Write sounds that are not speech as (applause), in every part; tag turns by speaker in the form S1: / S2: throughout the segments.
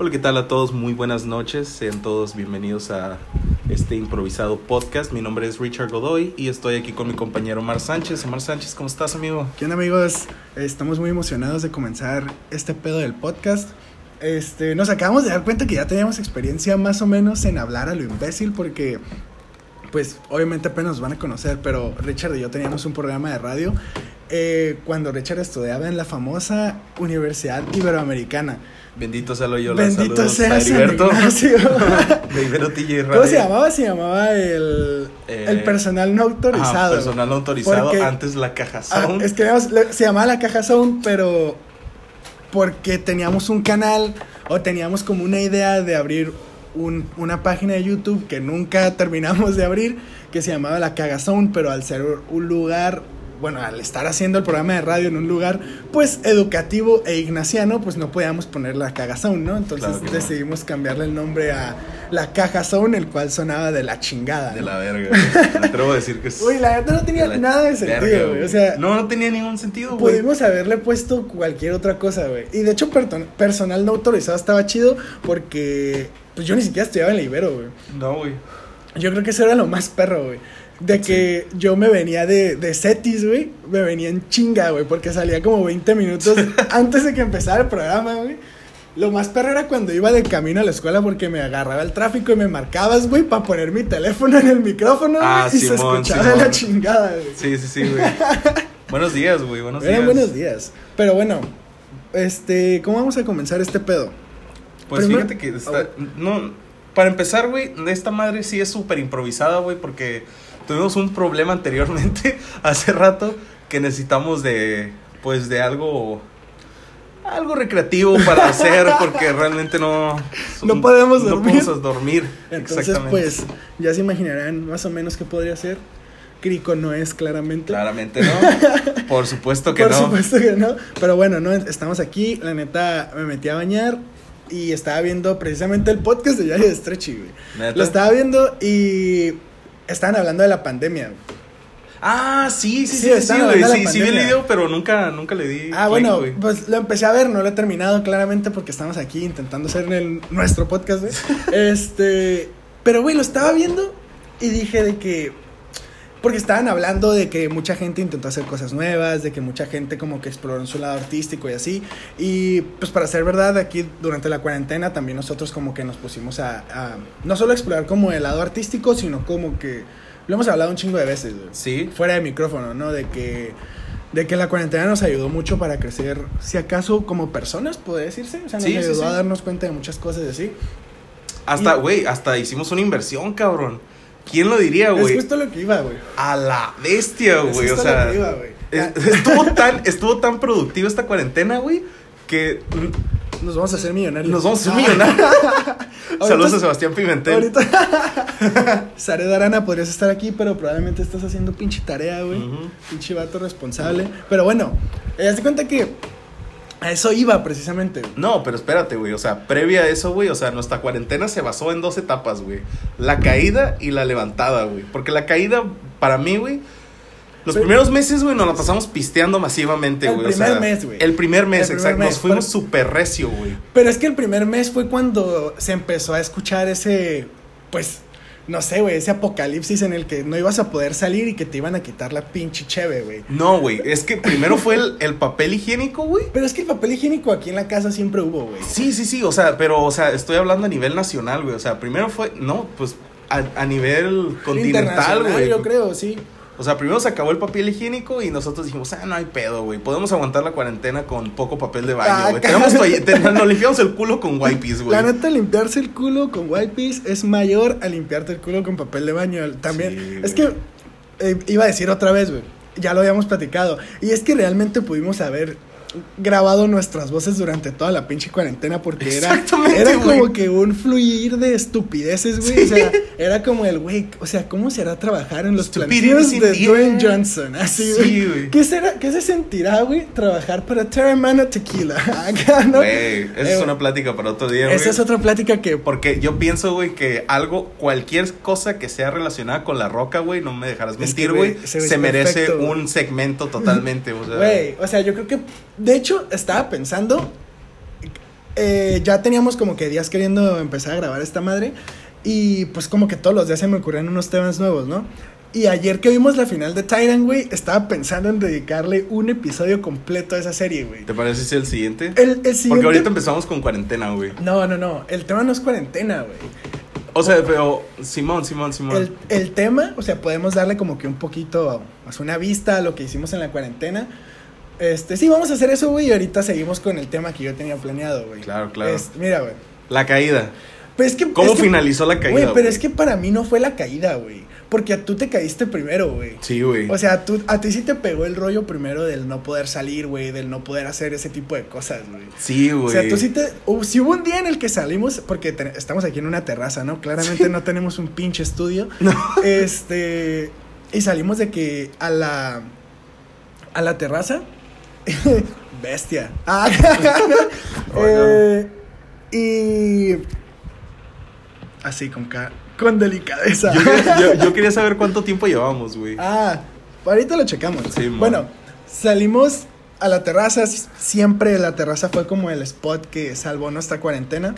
S1: Hola, ¿qué tal a todos? Muy buenas noches. Sean todos bienvenidos a este improvisado podcast. Mi nombre es Richard Godoy y estoy aquí con mi compañero Omar Sánchez. Omar Sánchez, ¿cómo estás, amigo?
S2: ¿Qué onda, amigos? Estamos muy emocionados de comenzar este pedo del podcast. Este, nos acabamos de dar cuenta que ya teníamos experiencia más o menos en hablar a lo imbécil porque pues obviamente apenas nos van a conocer, pero Richard y yo teníamos un programa de radio eh, cuando Richard estudiaba en la famosa Universidad Iberoamericana.
S1: Bendito sea lo yo,
S2: Bendito sea
S1: Heriberto. (laughs)
S2: de
S1: Ibero TJ
S2: ¿Cómo se llamaba? Se llamaba el,
S1: Eh,
S2: el personal no autorizado.
S1: Ah, personal no autorizado,
S2: Porque-
S1: antes la caja
S2: Ah,
S1: sound.
S2: es que digamos, se llamaba la caja Sound, pero porque teníamos un canal o teníamos como una idea de abrir un- una página de YouTube que nunca terminamos de abrir, que se llamaba La Caga Sound, pero al ser un lugar, bueno, al estar haciendo el programa de radio en un lugar, pues educativo e ignaciano, pues no podíamos poner La Caga Sound, ¿no? Entonces
S1: Claro que no.
S2: decidimos cambiarle el nombre a La Caja Sound, el cual sonaba de la chingada.
S1: De la verga. Me atrevo a decir que es. (laughs)
S2: Uy, la verdad no tenía
S1: de
S2: nada de sentido,
S1: verga,
S2: güey. O sea,
S1: no, no tenía ningún sentido, güey.
S2: Pudimos haberle puesto cualquier otra cosa, güey. Y de hecho, personal no autorizado estaba chido porque pues yo ni siquiera estudiaba en la Ibero, güey.
S1: No, güey.
S2: Yo creo que eso era lo más perro, güey. De que yo me venía de, de Cetis, güey. Me venía en chinga, güey. Porque salía como 20 minutos (laughs) antes de que empezara el programa, güey. Lo más perro era cuando iba de camino a la escuela porque me agarraba el tráfico y me marcabas, güey, para poner mi teléfono en el micrófono.
S1: Ah,
S2: y se escuchaba la chingada, güey.
S1: Sí, sí, sí, güey. (laughs) buenos días, güey. Buenos
S2: Eran
S1: días.
S2: buenos días. Pero bueno, este, ¿cómo vamos a comenzar este pedo?
S1: Pues
S2: Primero-
S1: fíjate que está. No, para empezar, güey, esta madre sí es súper improvisada, güey, porque tuvimos un problema anteriormente, (laughs) hace rato, que necesitamos de. Pues de algo. Algo recreativo para hacer, (laughs) porque realmente no.
S2: No podemos
S1: No
S2: dormir.
S1: podemos dormir.
S2: Entonces,
S1: exactamente.
S2: pues, ya se imaginarán más o menos qué podría ser. Crico no es claramente.
S1: Claramente no. (laughs) Por supuesto que
S2: Por
S1: no.
S2: supuesto que no. Pero bueno, no, estamos aquí. La neta, me metí a bañar y estaba viendo precisamente el podcast de Yaya de Stretchy, güey. Lo estaba viendo y estaban hablando de la pandemia.
S1: Ah, sí, sí,
S2: Sí,
S1: sí, sí, güey. Sí, sí vi el video, pero nunca, nunca le di.
S2: Ah,
S1: click,
S2: bueno,
S1: güey.
S2: pues lo empecé a ver, no lo he terminado claramente porque estamos aquí intentando hacer el, nuestro podcast, güey. (laughs) este, pero güey, lo estaba viendo y dije de que porque estaban hablando de que mucha gente intentó hacer cosas nuevas, de que mucha gente como que exploró en su lado artístico y así. Y pues para ser verdad, aquí durante la cuarentena también nosotros como que nos pusimos a, a no solo explorar como el lado artístico, sino como que lo hemos hablado un chingo de veces, güey
S1: Sí.
S2: fuera de micrófono, ¿no? De que, de que la cuarentena nos ayudó mucho para crecer, si acaso como personas, puede decirse. O sea, nos
S1: Sí,
S2: ayudó
S1: sí.
S2: a darnos cuenta de muchas cosas y así.
S1: Hasta, güey, hasta hicimos una inversión, cabrón. ¿Quién lo diría,
S2: Es
S1: güey?
S2: justo lo que iba, güey.
S1: A la bestia,
S2: Es
S1: güey. O
S2: justo
S1: sea,
S2: lo que iba, güey.
S1: es- estuvo tan, estuvo tan productiva esta cuarentena, güey, que
S2: Nos vamos a hacer millonarios.
S1: nos vamos a hacer
S2: Ah.
S1: millonarios. (laughs) Saludos a Sebastián Pimentel.
S2: Ahorita. (laughs) Sare Arana, podrías estar aquí, pero probablemente estás haciendo pinche tarea, güey. Pinche vato responsable. Pero bueno, eh, haz de cuenta que a eso iba precisamente. güey.
S1: No, pero espérate, güey. O sea, previa a eso, güey. O sea, nuestra cuarentena se basó en dos etapas, güey. La caída y la levantada, güey. Porque la caída, para mí, güey. Los
S2: Pero-
S1: primeros meses, güey, nos la pasamos pisteando masivamente,
S2: El
S1: güey. o
S2: primer mes, güey.
S1: El primer mes,
S2: El
S1: exacto.
S2: mes,
S1: Nos fuimos
S2: pero-
S1: súper recio, güey.
S2: Pero es que el primer mes fue cuando se empezó a escuchar ese, pues, no sé, güey, ese apocalipsis en el que no ibas a poder salir y que te iban a quitar la pinche cheve, güey.
S1: No, güey. Es que primero fue el, el papel higiénico, güey.
S2: Pero es que el papel higiénico aquí en la casa siempre hubo, güey.
S1: Sí, sí, sí. O sea, pero, o sea, estoy hablando a nivel nacional, güey. O sea, primero fue, no, pues a, a nivel continental, güey.
S2: Yo creo, sí.
S1: O sea, primero se acabó el papel higiénico y nosotros dijimos, ah, no hay pedo, güey. Podemos aguantar la cuarentena con poco papel de
S2: Ah,
S1: baño, güey.
S2: ca-
S1: Tenemos toalla- te- nos limpiamos el culo con wipes, güey.
S2: La neta, limpiarse el culo con wipes es mayor a limpiarte el culo con papel de baño. También,
S1: Sí,
S2: es
S1: güey.
S2: que, eh, iba a decir otra vez, güey. Ya lo habíamos platicado. Y es que realmente pudimos haber grabado nuestras voces durante toda la pinche cuarentena porque era, era como que un fluir de estupideces, güey. O sea, era como el, güey, o sea, ¿cómo será trabajar en los plantillos de Dwayne. Johnson? Así,
S1: Sí,
S2: güey. ¿Qué, será, ¿Qué se sentirá, güey, trabajar para Terramana Tequila? (laughs) Acá, ¿no?
S1: Güey, esa
S2: Eh,
S1: es una plática para otro día, güey.
S2: Esa es otra plática que
S1: Porque yo pienso, güey, que algo, cualquier cosa que sea relacionada con la roca, güey, no me dejarás mentir,
S2: güey,
S1: se merece
S2: perfecto,
S1: un segmento totalmente, o sea.
S2: Güey, o sea, yo creo que. De hecho, estaba pensando. eh, ya teníamos como que días queriendo empezar a grabar esta madre. Y pues como que todos los días se me ocurrían unos temas nuevos, ¿no? Y ayer que vimos la final de Tyrant, güey, estaba pensando en dedicarle un episodio completo a esa serie, güey.
S1: ¿Te parece si el siguiente?
S2: El, el siguiente...
S1: Porque ahorita empezamos con cuarentena, güey.
S2: No, no, no. El tema no es cuarentena, güey.
S1: O sea, pero Simón, Simón, Simón.
S2: El, el tema, o sea, podemos darle como que un poquito, pues una vista a lo que hicimos en la cuarentena. Este, sí, vamos a hacer eso, güey, y ahorita seguimos con el tema que yo tenía planeado, güey.
S1: Claro, claro.
S2: Es- mira, güey.
S1: La caída.
S2: Pero es que,
S1: ¿Cómo
S2: es que-
S1: finalizó la caída?
S2: Güey, pero
S1: güey?
S2: es que para mí no fue la caída, güey. Porque tú te caíste primero, güey.
S1: Sí, güey.
S2: O sea, tú, a ti sí te pegó el rollo primero del no poder salir, güey, del no poder hacer ese tipo de cosas, güey.
S1: sí, güey.
S2: O sea, tú sí te... hu- si hubo un día en el que salimos, porque te- estamos aquí en una terraza, ¿no? Claramente no tenemos un pinche estudio. (laughs)
S1: No.
S2: Este... Y salimos de que a la... A la terraza. (laughs) Bestia. Ah,
S1: Oh, (laughs) no. (laughs)
S2: eh, y... Así, con, ca- con delicadeza.
S1: Yo, quería- yo- yo quería saber cuánto tiempo llevábamos, güey.
S2: Ah, ahorita lo checamos.
S1: Sí,
S2: bueno, salimos a la terraza. Siempre la terraza fue como el spot que salvó nuestra cuarentena.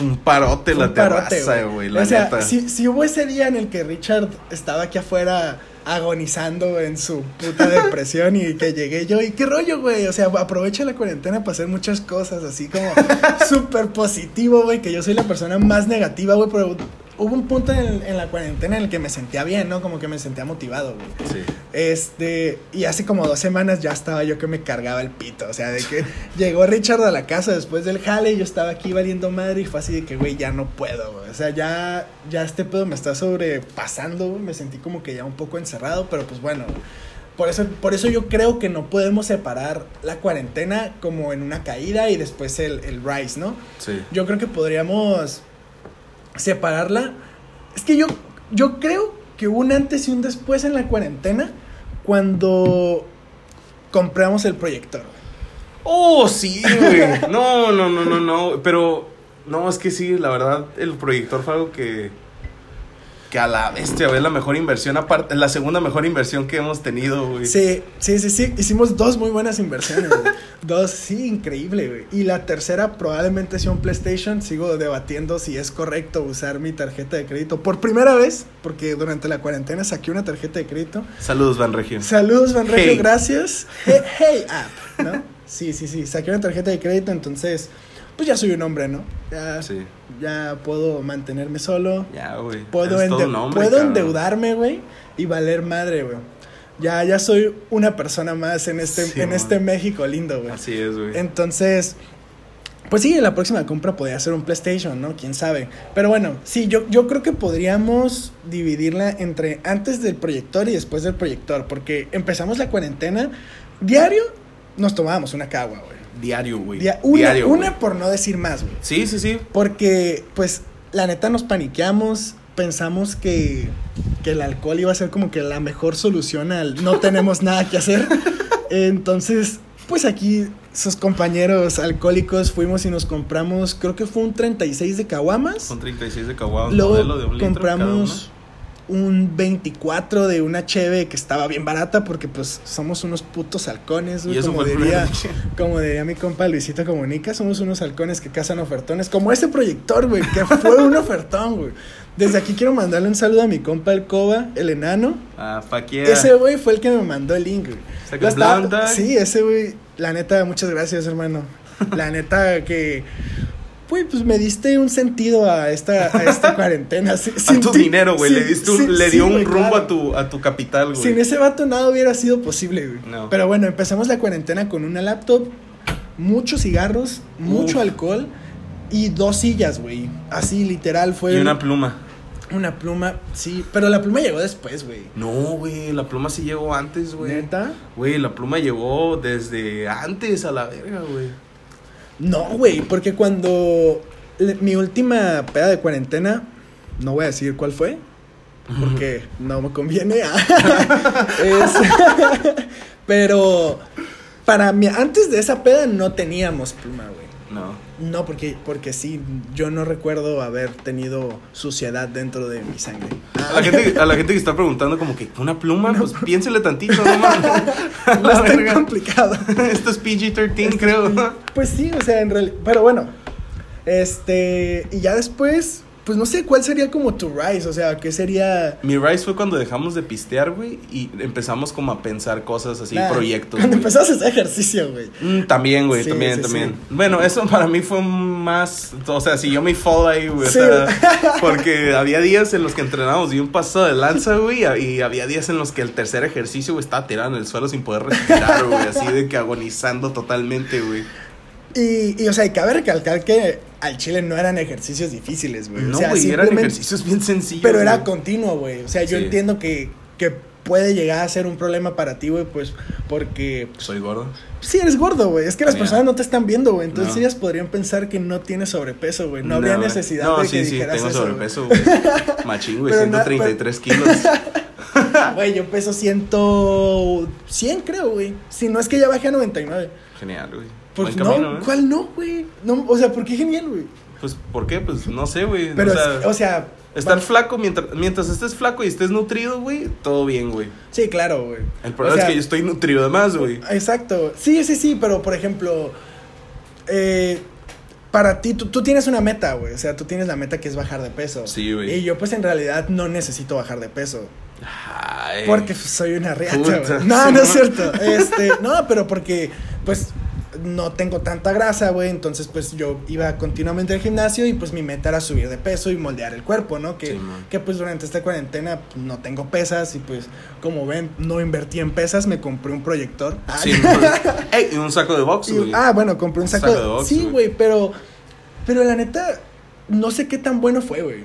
S1: Un parote la
S2: parote,
S1: terraza, güey.
S2: O sea, si, si hubo ese día en el que Richard estaba aquí afuera agonizando en su puta depresión y que llegué yo, y qué rollo, güey. O sea, aprovecha la cuarentena para hacer muchas cosas, así como (laughs) súper positivo, güey. Que yo soy la persona más negativa, güey, pero hubo un punto en, en la cuarentena en el que me sentía bien, ¿no? Como que me sentía motivado, güey.
S1: Sí.
S2: Este, y hace como dos semanas ya estaba yo que me cargaba el pito. O sea, de que (laughs) llegó Richard a la casa después del jale y yo estaba aquí valiendo madre y fue así de que, güey, ya no puedo, güey. O sea, ya, ya este pedo me está sobrepasando, güey. Me sentí como que ya un poco encerrado, pero pues bueno. Por eso, por eso yo creo que no podemos separar la cuarentena como en una caída y después el, el rise, ¿no?
S1: Sí.
S2: Yo creo que podríamos separarla. Es que yo, yo creo que un antes y un después en la cuarentena cuando compramos el proyector.
S1: Oh, sí. No, no, no, no, no. Pero, no, es que sí, la verdad, el proyector fue algo que. Que a la bestia, es la mejor inversión, aparte, la segunda mejor inversión que hemos tenido, güey.
S2: Sí, sí, sí, sí. Hicimos dos muy buenas inversiones. güey. (laughs) dos, sí, increíble, güey. Y la tercera probablemente sea un PlayStation. Sigo debatiendo si es correcto usar mi tarjeta de crédito por primera vez, porque durante la cuarentena saqué una tarjeta de crédito.
S1: Saludos, Van Regio.
S2: Saludos, Van Regio,
S1: Hey.
S2: gracias. Hey, hey, app, ¿no? (laughs) Sí, sí, sí. Saqué una tarjeta de crédito, entonces, pues ya soy un hombre, ¿no? Ya,
S1: Sí.
S2: ya puedo mantenerme solo.
S1: Ya, güey.
S2: Puedo, ende-
S1: hombre,
S2: puedo endeudarme, güey, y valer madre, güey. Ya, ya soy una persona más en este,
S1: Sí,
S2: en
S1: man.
S2: este México lindo, güey.
S1: Así es, güey.
S2: Entonces, pues sí, la próxima compra podría ser un PlayStation, ¿no? Quién sabe. Pero bueno, sí, yo, yo creo que podríamos dividirla entre antes del proyector y después del proyector, porque empezamos la cuarentena, diario nos tomábamos una cagua, güey.
S1: Diario, güey.
S2: Dia- una,
S1: Diario,
S2: una
S1: güey.
S2: por no decir más, güey.
S1: Sí, sí, sí.
S2: Porque, pues, la neta nos paniqueamos, pensamos que, que el alcohol iba a ser como que la mejor solución al no tenemos nada que hacer. (laughs) Entonces, pues aquí, sus compañeros alcohólicos fuimos y nos compramos, creo que fue un 36 de caguamas.
S1: Son 36 de caguados, modelo de
S2: Luego
S1: un litro
S2: compramos un 24 de una cheve que estaba bien barata porque pues somos unos putos halcones, güey, como diría, como diría mi compa Luisito Comunica, somos unos halcones que cazan ofertones, como ese proyector, güey, que fue un ofertón, güey. Desde aquí quiero mandarle un saludo a mi compa el Coba, el enano.
S1: Ah.
S2: Ese güey fue el que me mandó el link, güey. Sí, ese güey, la neta, muchas gracias, hermano. La neta que Güey, pues me diste un sentido a esta, a esta (laughs) cuarentena. Si-
S1: A
S2: sin
S1: tu
S2: ti-
S1: dinero, güey.
S2: sin-
S1: Le diste un,
S2: sin-
S1: le
S2: sí,
S1: dio un rumbo
S2: claro.
S1: a tu, a tu capital, güey.
S2: Sin ese vato nada hubiera sido posible, güey.
S1: No.
S2: Pero bueno, empezamos la cuarentena con una laptop, muchos cigarros, mucho
S1: Uf.
S2: alcohol y dos sillas, güey. Así literal fue
S1: Y una pluma.
S2: una pluma, sí, pero la pluma llegó después, güey.
S1: No, güey. La pluma sí llegó antes, güey.
S2: ¿Neta?
S1: Güey, la pluma llegó desde antes a la verga, güey.
S2: No, güey, porque cuando le- mi última peda de cuarentena, no voy a decir cuál fue, porque no me conviene. (laughs) Es- pero para mí, antes de esa peda no teníamos pluma, güey.
S1: No.
S2: No, porque, porque sí, yo no recuerdo haber tenido suciedad dentro de mi sangre.
S1: A la, gente, a la gente que está preguntando como que una pluma, pues piénsele tantito, no mames. (laughs)
S2: No es (laughs) tan complicado. (laughs)
S1: Esto es PG-13, creo.
S2: Pues sí, o sea, en realidad. Pero bueno, Este, y ya después, pues no sé cuál sería como tu rise, o sea, qué sería.
S1: Mi rise fue cuando dejamos de pistear, güey, y empezamos como a pensar cosas así,
S2: Nah,
S1: proyectos.
S2: Cuando
S1: güey.
S2: empezamos a hacer ejercicio, güey.
S1: Mm, también, güey,
S2: Sí,
S1: también,
S2: sí,
S1: también.
S2: sí.
S1: Bueno, eso para mí fue más, o sea, si yo me fall ahí, güey, o sea, (laughs) porque había días en los que entrenábamos y un paso de lanza, güey, y había días en los que el tercer ejercicio, güey, estaba tirado en el suelo sin poder respirar, güey, así de que agonizando totalmente, güey.
S2: Y, y, o sea, y cabe recalcar que al chile no eran ejercicios difíciles, güey.
S1: No,
S2: o sea,
S1: güey, eran ejercicios bien sencillos.
S2: Pero era continuo, güey. O sea, yo
S1: Sí.
S2: entiendo que, que puede llegar a ser un problema para ti, güey, pues porque
S1: Soy gordo.
S2: sí eres gordo, güey. Es que las personas no te están viendo, güey. Entonces
S1: No.
S2: ellas podrían pensar que no tienes sobrepeso, güey. No, habría
S1: güey.
S2: necesidad
S1: No,
S2: de
S1: sí,
S2: que
S1: sí,
S2: dijeras
S1: tengo
S2: eso,
S1: sobrepeso, (laughs) güey. Machín, güey,
S2: Pero na-
S1: 133 kilos. (laughs)
S2: Güey, yo peso ciento... 100, creo, güey. Si no es que ya bajé a 99.
S1: Genial, güey.
S2: Pues no,
S1: camino, ¿eh?
S2: ¿cuál no, güey? No, o sea, ¿por qué genial, güey?
S1: Pues, ¿por qué? Pues, no sé, güey.
S2: Pero,
S1: o sea,
S2: es- o sea...
S1: Estar flaco, mientras, mientras estés flaco y estés nutrido, güey, todo bien, güey.
S2: Sí, claro, güey.
S1: El problema
S2: O sea,
S1: es que yo estoy nutrido de más, güey.
S2: Exacto. Sí, sí, sí, pero por ejemplo, eh, para ti, tú, tú tienes una meta, güey. O sea, tú tienes la meta que es bajar de peso.
S1: Sí, güey.
S2: Y yo, pues, en realidad no necesito bajar de peso.
S1: Ay.
S2: Porque pues, soy una
S1: Puta,
S2: güey. No, no es (laughs) cierto. Este, no, pero porque, pues, no tengo tanta grasa, güey. Entonces, pues, yo iba continuamente al gimnasio y, pues, mi meta era subir de peso y moldear el cuerpo, ¿no? Que,
S1: Sí,
S2: que pues, durante esta cuarentena pues, no tengo pesas y, pues, como ven, no invertí en pesas. Me compré un proyector.
S1: Sí, güey. (laughs) Ey, y un saco de box, güey.
S2: ah, bueno, compré un saco.
S1: Saco de
S2: de
S1: box,
S2: sí,
S1: güey,
S2: pero. Pero la neta, no sé qué tan bueno fue, güey.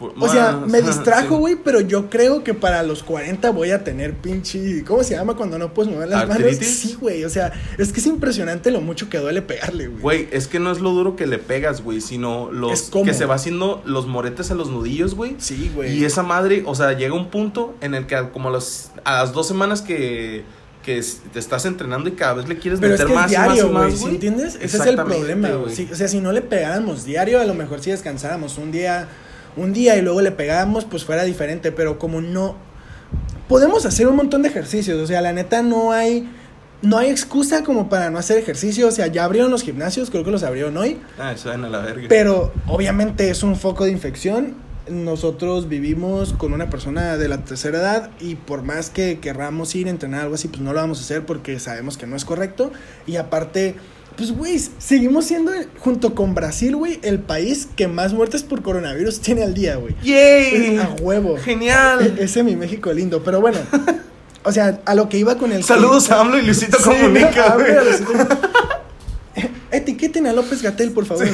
S2: O sea, me (laughs) distrajo,
S1: sí.
S2: güey, pero yo creo que para los 40 voy a tener pinche. ¿Cómo se llama cuando no puedes mover las manos?
S1: ¿Artritis?
S2: Sí, güey. O sea, es que es impresionante lo mucho que duele pegarle, güey.
S1: Güey, es que no es lo duro que le pegas, güey, sino los que se va haciendo los moretes en los nudillos, güey.
S2: Sí, güey.
S1: Y esa madre, o sea, llega un punto en el que como a, los, a las dos semanas que, que te estás entrenando y cada vez le quieres
S2: Pero es
S1: meter
S2: que
S1: más y más
S2: diario,
S1: y más,
S2: ¿sí
S1: güey.
S2: entiendes? Ese es el problema, güey.
S1: güey.
S2: Sí, o sea, si no le pegáramos diario, a lo mejor si descansáramos un día, un día y luego le pegábamos, pues fuera diferente, pero como no podemos hacer un montón de ejercicios, o sea, la neta no hay no hay excusa como para no hacer ejercicio, o sea, ya abrieron los gimnasios, creo que los abrieron hoy,
S1: Ah, eso ven a la verga.
S2: pero obviamente es un foco de infección. Nosotros vivimos con una persona de la tercera edad y por más que querramos ir a entrenar algo así, pues no lo vamos a hacer porque sabemos que no es correcto. Y aparte, pues güey, seguimos siendo, junto con Brasil, güey, el país que más muertes por coronavirus (laughs) tiene al día, güey.
S1: ¡Yay!
S2: A huevo. E-
S1: ¡Genial!
S2: Ese mi México lindo, pero bueno. (laughs) O sea, a lo que iba con el...
S1: Saludos a AMLO y Luisito
S2: Sí,
S1: Comunica, güey.
S2: Luisito. (laughs) Etiqueten a López Gatel, por favor.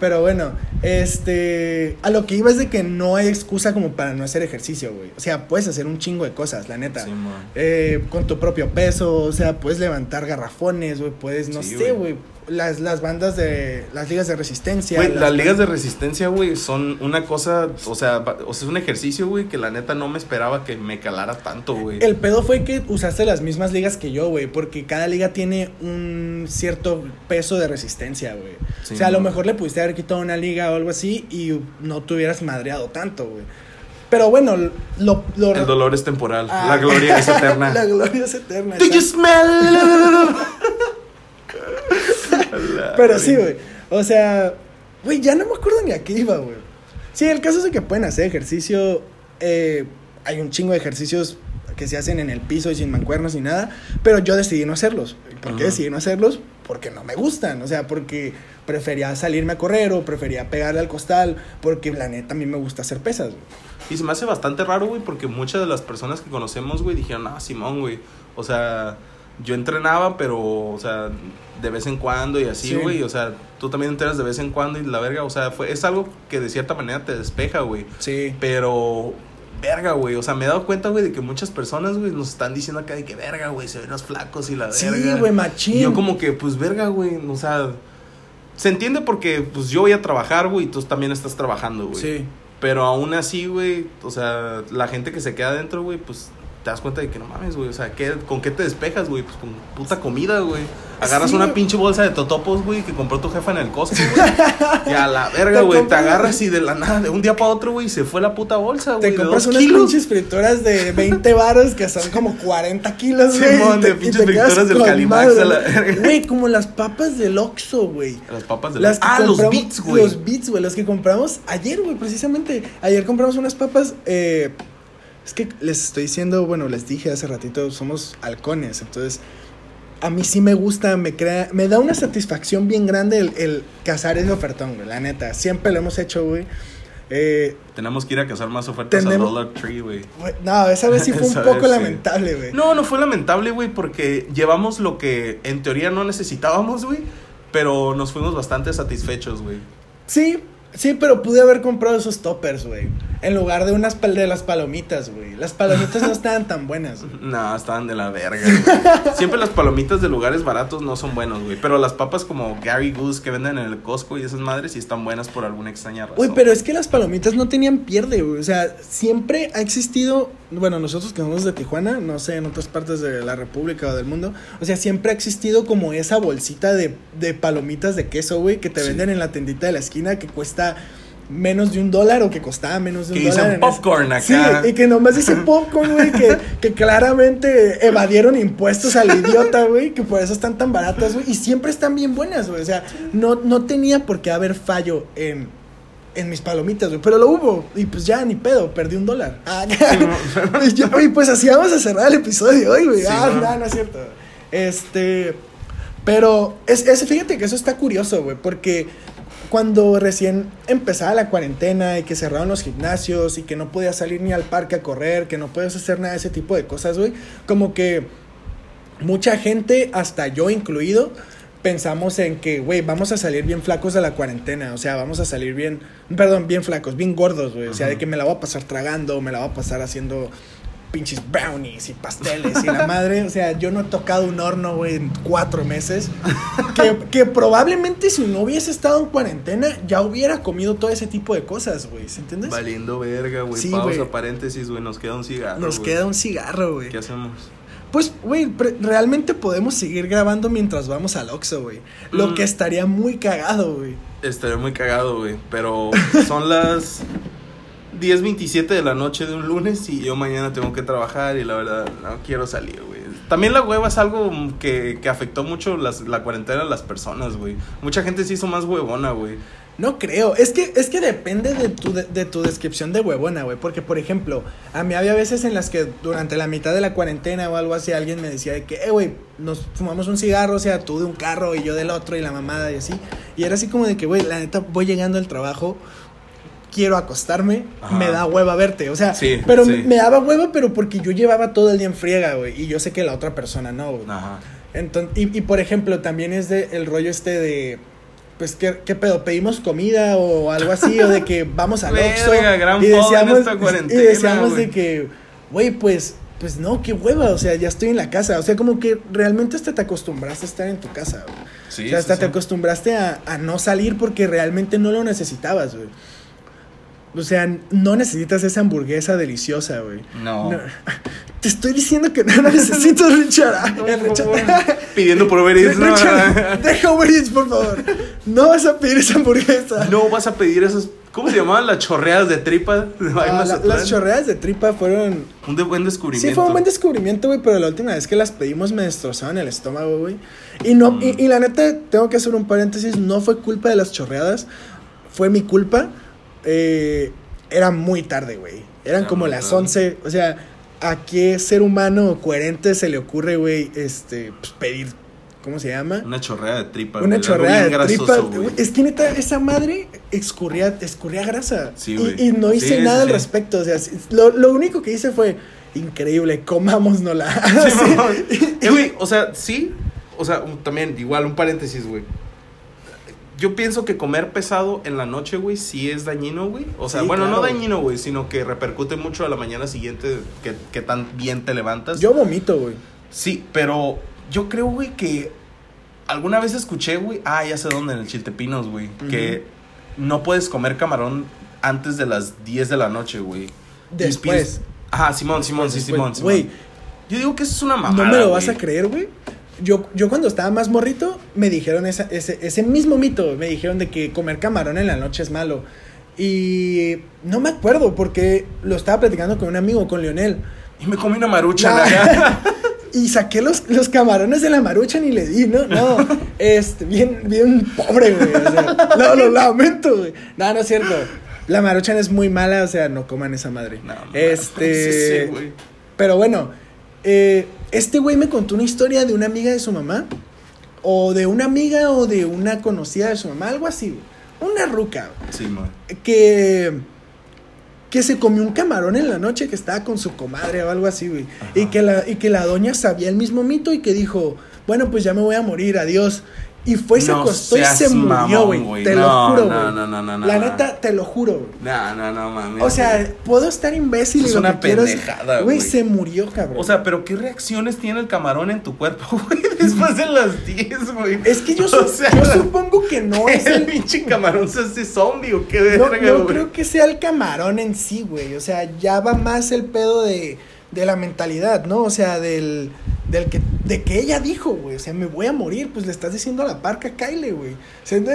S2: Pero bueno, este. A lo que iba es de que no hay excusa como para no hacer ejercicio, güey. O sea, puedes hacer un chingo de cosas, la neta.
S1: Sí.
S2: Eh, con tu propio peso, o sea, puedes levantar garrafones, güey. Puedes, no
S1: Sí,
S2: sé,
S1: güey.
S2: Las, las bandas de. Las ligas de resistencia.
S1: Güey, las ligas de resistencia, güey, son una cosa, o sea, o sea, es un ejercicio, güey, que la neta no me esperaba que me calara tanto, güey.
S2: El pedo fue que usaste las mismas ligas que yo, güey, porque cada liga tiene un cierto peso de resistencia, güey.
S1: Sí,
S2: o sea, a lo mejor le pudiste haber quitado una liga o algo así y no te hubieras madreado tanto, güey. Pero bueno, lo... lo-
S1: El dolor es temporal,
S2: Ah.
S1: la gloria es (laughs) eterna.
S2: la gloria es eterna.
S1: Do you smell? (laughs)
S2: Pero sí, güey. O sea, güey, ya no me acuerdo ni a qué iba, güey. Sí, el caso es que pueden hacer ejercicio. eh, hay un chingo de ejercicios que se hacen en el piso y sin mancuernas ni nada. Pero yo decidí no hacerlos. ¿Por qué
S1: Ajá.
S2: decidí no hacerlos? Porque no me gustan. O sea, porque prefería salirme a correr o prefería pegarle al costal. Porque la neta a mí me gusta hacer pesas, güey.
S1: Y se me hace bastante raro, güey, porque muchas de las personas que conocemos, güey, dijeron, ah, Simón, güey. O sea, yo entrenaba, pero, o sea, de vez en cuando y así,
S2: Sí.
S1: güey. O sea, tú también entrenas de vez en cuando y la verga, o sea, fue, es algo que de cierta manera te despeja, güey.
S2: Sí.
S1: Pero, verga, güey. O sea, me he dado cuenta, güey, de que muchas personas, güey, nos están diciendo acá de que, verga, güey, se ven los flacos y la
S2: Sí,
S1: verga.
S2: güey, machín.
S1: Y yo como que, pues, verga, güey, o sea... Se entiende porque, pues, yo voy a trabajar, güey, y tú también estás trabajando, güey.
S2: Sí.
S1: Pero aún así, güey, o sea, la gente que se queda adentro, güey, pues te das cuenta de que no mames, güey. O sea, ¿qué, ¿con qué te despejas, güey? Pues con puta comida, güey. Agarras
S2: Sí.
S1: una pinche bolsa de totopos, güey, que compró tu jefa en el Costco, güey. (laughs) y a la verga,
S2: Te
S1: güey. Te agarras y de la nada, de un día para otro, güey, se fue la puta bolsa, güey.
S2: Te compras unas
S1: kilos.
S2: pinches frituras de 20 varos que son como 40 kilos, güey. Te-
S1: de pinches frituras del Calimax a la verga.
S2: Güey, como las papas del Oxxo, güey.
S1: Las papas de
S2: Las
S1: la...
S2: que
S1: Ah, los beats, güey.
S2: Los beats, güey, los que compramos ayer, güey, precisamente. Ayer compramos unas papas. eh, es que les estoy diciendo, bueno, les dije hace ratito, somos halcones. Entonces, a mí sí me gusta, me crea, me da una satisfacción bien grande el, el cazar ese ofertón, güey, la neta. Siempre lo hemos hecho, güey. Eh,
S1: Tenemos que ir a cazar más ofertas
S2: Tenemos-
S1: a Dollar Tree, güey.
S2: no, esa vez sí (laughs) fue un poco
S1: vez
S2: lamentable, güey.
S1: No, no fue lamentable, güey, porque llevamos lo que en teoría no necesitábamos, güey. Pero nos fuimos bastante satisfechos, güey.
S2: Sí, sí, pero pude haber comprado esos toppers, güey. En lugar de unas pal- de las palomitas, güey. Las palomitas no (laughs) estaban tan buenas. güey.
S1: No, estaban de la verga, güey. Siempre las palomitas de lugares baratos no son buenos, güey. Pero las papas como Gary Goose que venden en el Costco y esas madres sí están buenas por alguna extraña razón.
S2: Güey, pero es que las palomitas no tenían pierde, güey. O sea, siempre ha existido. Bueno, nosotros que somos de Tijuana, no sé, en otras partes de la República o del mundo. O sea, siempre ha existido como esa bolsita de, de palomitas de queso, güey, que te
S1: Sí.
S2: venden en la tendita de la esquina que cuesta menos de un dólar o que costaba menos de un
S1: Que dicen
S2: dólar. en ese-
S1: popcorn acá.
S2: Sí, y que nomás dice (laughs) popcorn, güey, que, que claramente evadieron impuestos al (laughs) idiota, güey, que por eso están tan baratas, güey, y siempre están bien buenas, güey. O sea, no, no tenía por qué haber fallo en, en mis palomitas, güey, pero lo hubo, y pues ya, ni pedo, perdí un dólar. (laughs) Ah, y yo- y pues así vamos a cerrar el episodio de hoy, güey.
S1: Sí,
S2: ah,
S1: no.
S2: no, no es cierto. Este, pero, es, es- fíjate que eso está curioso, güey, porque cuando recién empezaba la cuarentena y que cerraron los gimnasios y que no podías salir ni al parque a correr, que no podías hacer nada de ese tipo de cosas, güey, como que mucha gente, hasta yo incluido, pensamos en que, güey, vamos a salir bien flacos de la cuarentena, o sea, vamos a salir bien, perdón, bien flacos, bien gordos, güey, o sea, de que me la voy a pasar tragando, me la voy a pasar haciendo pinches brownies y pasteles y (laughs) la madre, o sea, yo no he tocado un horno, güey, en cuatro meses, que, que probablemente si no hubiese estado en cuarentena, ya hubiera comido todo ese tipo de cosas, güey, ¿se entiendes?
S1: Valiendo verga, güey.
S2: Sí,
S1: Pausa,
S2: güey.
S1: paréntesis, güey. Nos queda un cigarro.
S2: Nos queda un cigarro, güey.
S1: ¿Qué hacemos?
S2: Pues, güey, realmente podemos seguir grabando mientras vamos al Oxxo, güey. Lo
S1: Mm.
S2: que estaría muy cagado, güey.
S1: Estaría muy cagado, güey. Pero son las 10.27 de la noche de un lunes y yo mañana tengo que trabajar y la verdad no quiero salir, güey. También la hueva es algo que, que afectó mucho las- la cuarentena a las personas, güey. Mucha gente se hizo más huevona, güey.
S2: No creo. Es que, es que depende de tu, de, de tu descripción de huevona, güey. Porque, por ejemplo, a mí había veces en las que durante la mitad de la cuarentena o algo así, alguien me decía de que, eh, güey, nos fumamos un cigarro, o sea, tú de un carro y yo del otro y la mamada y así. Y era así como de que, güey, la neta, voy llegando al trabajo, quiero acostarme,
S1: Ajá.
S2: me da hueva verte. O sea,
S1: Sí,
S2: pero
S1: sí.
S2: me daba hueva, pero porque yo llevaba todo el día en friega, güey. Y yo sé que la otra persona no, güey.
S1: Ajá.
S2: Entonces, y, y por ejemplo, también es de el rollo este de. Pues, ¿qué, qué pedo? ¿Pedimos comida o algo así? o de que (laughs) vamos al Oxxo. Y decíamos, y decíamos de que, güey, pues, pues no, qué hueva. O sea, ya estoy en la casa. O sea, como que realmente hasta te acostumbraste a estar en tu casa, güey.
S1: Sí,
S2: o sea, hasta
S1: sí,
S2: te
S1: sí.
S2: acostumbraste a, a no salir porque realmente no lo necesitabas, güey. O sea, no necesitas esa hamburguesa deliciosa, güey.
S1: No.
S2: No. Te estoy diciendo que (laughs) no la necesito, Richard.
S1: No,
S2: el
S1: por
S2: Richard-
S1: favor. (laughs) Pidiendo por Uber Eats, no.
S2: Richard, (laughs) deja Uber Eats, por favor. No vas a pedir esa hamburguesa.
S1: No vas a pedir esas. ¿Cómo se llamaban las chorreadas de tripa? de
S2: Ah, la- las chorreadas de tripa fueron.
S1: Un de buen descubrimiento.
S2: Sí, fue un buen descubrimiento, güey, pero la última vez que las pedimos me destrozaron el estómago, güey. Y no,
S1: Mm.
S2: y, y la neta, tengo que hacer un paréntesis, no fue culpa de las chorreadas, fue mi culpa. Eh, era muy tarde, güey. Eran
S1: Era
S2: como las
S1: tarde.
S2: 11, o sea, ¿a qué ser humano coherente se le ocurre, güey, este, pues, pedir, ¿cómo se llama?
S1: Una chorreada de tripa.
S2: Una chorreada de tripa. güey. Es que neta, esa madre escurría, escurría grasa.
S1: Sí,
S2: Y-
S1: güey.
S2: y, no hice
S1: Sí,
S2: nada
S1: sí,
S2: al respecto. O sea, lo, lo único que hice fue increíble, comámosnola. (laughs)
S1: Sí,
S2: Sí.
S1: Eh, güey, o sea, sí. O sea, un- también, igual, un paréntesis, güey. Yo pienso que comer pesado en la noche, güey, sí es dañino, güey. O sea,
S2: Sí,
S1: bueno, no dañino, güey, sino que repercute mucho a la mañana siguiente que, que tan bien te levantas.
S2: Yo vomito, güey.
S1: Sí, pero yo creo, güey, que alguna vez escuché, güey, ah, ya sé dónde, en el Chiltepinos, güey, que no puedes comer camarón antes de las 10 de la noche, güey.
S2: Después.
S1: Ajá, Simón, Simón, sí, Simón, Simón.
S2: Güey,
S1: Yo digo que eso es una mamada.
S2: no me lo vas a creer, güey. Yo, yo cuando estaba más morrito, me dijeron esa- ese, ese mismo mito. Me dijeron de que comer camarón en la noche es malo. Y no me acuerdo porque lo estaba platicando con un amigo, con Leonel.
S1: Y me comí una marucha.
S2: La- (laughs)
S1: acá.
S2: y saqué los, los camarones de la maruchan y le di, ¿no? No, este, bien, bien pobre, güey. O sea, lo, lo lamento, güey. No, no es cierto. La maruchan es muy mala, o sea, no coman esa madre.
S1: No,
S2: este.
S1: sí, güey.
S2: pero bueno, eh, este güey me contó una historia de una amiga de su mamá. O de una amiga o de una conocida de su mamá, algo así, güey. Una ruca, güey
S1: Sí, man.
S2: que que se comió un camarón en la noche que estaba con su comadre o algo así, güey.
S1: Ajá.
S2: Y que la y que la doña sabía el mismo mito y que dijo, "Bueno, pues ya me voy a morir, adiós." Y fue se
S1: No
S2: acostó y se murió, güey.
S1: güey.
S2: Te
S1: No,
S2: lo juro, güey.
S1: no, no, no, no, no,
S2: La
S1: no.
S2: neta, te lo juro, güey.
S1: No, no, no, mames.
S2: O sea,
S1: güey.
S2: puedo estar imbécil
S1: Es
S2: y lo
S1: una
S2: que
S1: pendejada,
S2: Güey,
S1: güey.
S2: se murió, cabrón.
S1: O sea, pero ¿qué reacciones tiene el camarón en tu cuerpo, (laughs) güey? Después de las 10, güey.
S2: es que yo,
S1: O
S2: su-
S1: sea,
S2: yo supongo que no es
S1: el pinche camarón se hace zombie o qué
S2: No,
S1: verga,
S2: no
S1: güey.
S2: creo que sea el camarón en sí, güey. O sea, ya va más el pedo de, de la mentalidad, ¿no? O sea, del, del que, de que ella dijo, güey. O sea, me voy a morir. Pues le estás diciendo a la parca, Kyle, güey.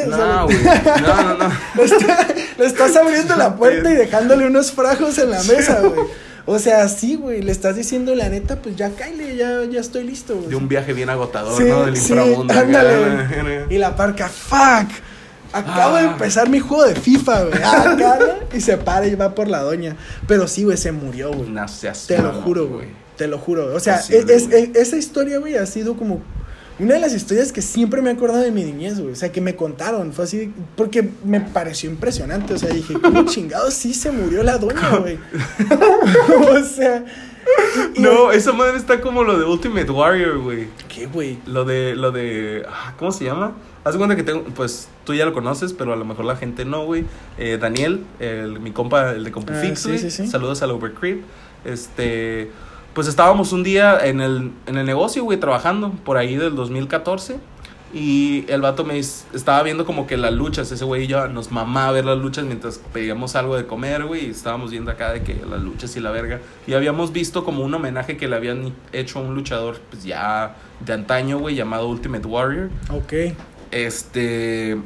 S1: No, güey. (laughs) No, no, no.
S2: le, está- le estás abriendo la (laughs) puerta y dejándole unos frajos en la mesa, güey. O sea, sí, güey. Le estás diciendo la neta, pues ya, Kyle, ya, ya estoy listo, güey.
S1: De un viaje bien agotador,
S2: Sí,
S1: ¿no? Del
S2: sí,
S1: inframundo.
S2: ándale. (laughs) Y la parca, fuck. Acabo de
S1: Ah.
S2: empezar mi juego de FIFA, güey. Ah, y se para y va por la doña. Pero sí, güey, se murió, güey.
S1: No seas
S2: Te lo juro, güey. Te lo juro. O sea, es- es-
S1: güey.
S2: esa historia, güey, ha sido como una de las historias que siempre me he acordado de mi niñez, güey. O sea, que me contaron. Fue así, porque me pareció impresionante. O sea, dije, ¿cómo (laughs) chingados sí se murió la doña, güey? (laughs) o sea. (laughs)
S1: No, esa madre está como lo de Ultimate Warrior, güey.
S2: ¿Qué, güey?
S1: Lo de, lo de, ah, ¿cómo se llama? Haz de cuenta que tengo, pues tú ya lo conoces, pero a lo mejor la gente no, güey. Eh, Daniel, el, mi compa, el de
S2: Ah,
S1: CompuFix,
S2: sí,
S1: güey.
S2: sí, sí.
S1: Saludos al Overcreep. Este, pues estábamos un día en el, en el negocio, güey, trabajando, por ahí del 2014. Y el vato me estaba viendo como que las luchas, ese güey y yo nos mamá a ver las luchas mientras pedíamos algo de comer, güey, y estábamos viendo acá de que las luchas y la verga. Y habíamos visto como un homenaje que le habían hecho a un luchador, pues ya de antaño, güey, llamado Ultimate Warrior.
S2: Ok.
S1: Este.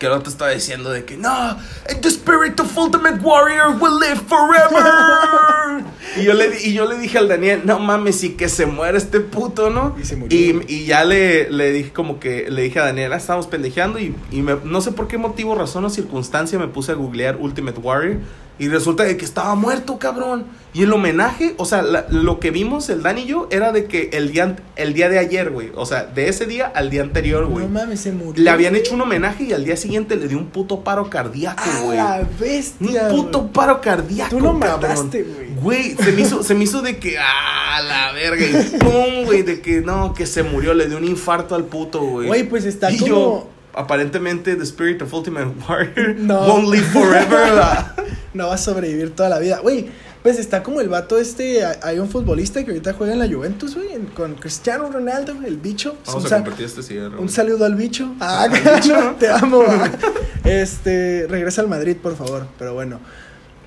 S1: Que el otro estaba diciendo de que no, the spirit of Ultimate Warrior will live forever. (laughs) y, yo le, y yo le dije al Daniel, no mames, y que se muera este puto, ¿no?
S2: Y se murió.
S1: Y, y ya le, le dije como que, le dije a Daniel, ah, estábamos pendejeando y, y me- no sé por qué motivo, razón o circunstancia me puse a googlear Ultimate Warrior. Y resulta de que estaba muerto, cabrón. Y el homenaje, o sea, la- lo que vimos el Dan y yo era de que el día, el día de ayer, güey. O sea, de ese día al día anterior, güey.
S2: No mames, se murió.
S1: Le habían hecho un homenaje y al día siguiente le dio un puto paro cardíaco, güey.
S2: la
S1: Un
S2: bestia.
S1: puto
S2: güey.
S1: paro cardíaco.
S2: Tú lo
S1: cabrón.
S2: mataste, güey.
S1: Güey, se me hizo, se me hizo de que, ah, la verga. Y pum, güey, de que no, que se murió, le dio un infarto al puto, güey.
S2: Güey, pues está
S1: y
S2: como.
S1: yo, aparentemente, The Spirit of Ultimate Warrior
S2: No.
S1: won't live forever. (laughs) la-
S2: No va a sobrevivir toda la vida. Güey, pues está como el vato este. Hay un futbolista que ahorita juega en la Juventus, güey. Con Cristiano Ronaldo, el bicho.
S1: Vamos
S2: un,
S1: a compartir este cigarro.
S2: un saludo al bicho. (laughs) Ah,
S1: Al (laughs) bicho.
S2: te amo. (laughs) Este, regresa al Madrid, por favor. Pero bueno.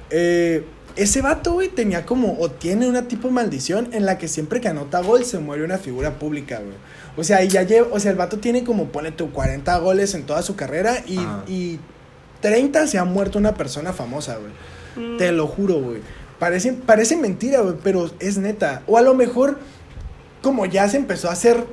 S2: Eh, ese vato, güey, tenía como, o tiene una tipo de maldición en la que siempre que anota gol se muere una figura pública, güey. O sea, y ya lleva, o sea, el vato tiene como, pone tu 40 goles en toda su carrera y 30 se ha muerto una persona famosa, güey.
S1: Mm.
S2: Te lo juro, güey. Parece, parece mentira, güey, pero es neta. O a lo mejor, como ya se empezó a hacer